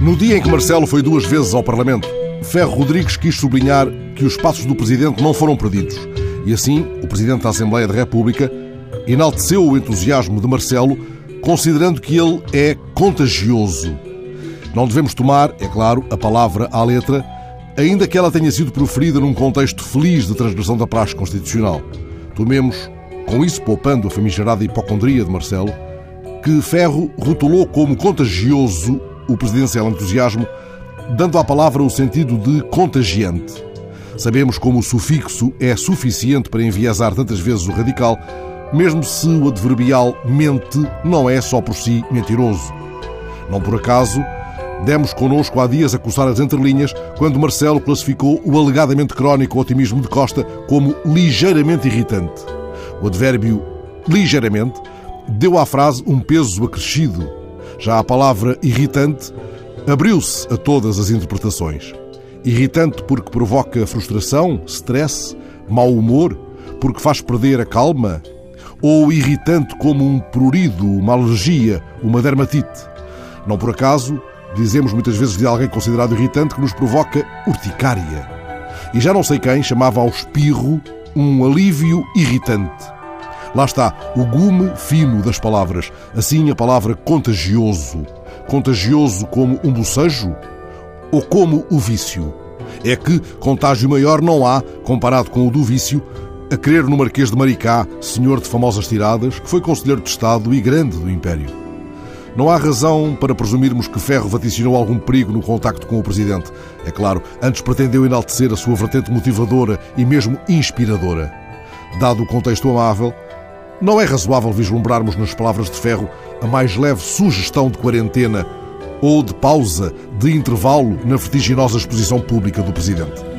No dia em que Marcelo foi duas vezes ao Parlamento, Ferro Rodrigues quis sublinhar que os passos do Presidente não foram perdidos. E assim, o Presidente da Assembleia da República enalteceu o entusiasmo de Marcelo, considerando que ele é contagioso. Não devemos tomar, é claro, a palavra à letra, ainda que ela tenha sido proferida num contexto feliz de transgressão da praxe constitucional. Tomemos, com isso poupando a famigerada hipocondria de Marcelo, que Ferro rotulou como contagioso o presidencial entusiasmo, dando à palavra o sentido de contagiante. Sabemos como o sufixo é suficiente para enviesar tantas vezes o radical, mesmo se o adverbial mente não é só por si mentiroso. Não por acaso, demos connosco há dias a coçar as entrelinhas quando Marcelo classificou o alegadamente crónico otimismo de Costa como ligeiramente irritante. O advérbio ligeiramente deu à frase um peso acrescido. Já a palavra irritante abriu-se a todas as interpretações. Irritante porque provoca frustração, stress, mau humor, porque faz perder a calma, ou irritante como um prurido, uma alergia, uma dermatite. Não por acaso, dizemos muitas vezes de alguém considerado irritante que nos provoca urticária. E já não sei quem chamava ao espirro um alívio irritante. Lá está, o gume fino das palavras. Assim a palavra contagioso. Contagioso como um bocejo ou como o vício. É que contágio maior não há, comparado com o do vício, a crer no Marquês de Maricá, senhor de famosas tiradas, que foi conselheiro de Estado e grande do Império. Não há razão para presumirmos que Ferro vaticinou algum perigo no contacto com o Presidente. É claro, antes pretendeu enaltecer a sua vertente motivadora e mesmo inspiradora. Dado o contexto amável, não é razoável vislumbrarmos nas palavras de Ferro a mais leve sugestão de quarentena ou de pausa, de intervalo na vertiginosa exposição pública do Presidente.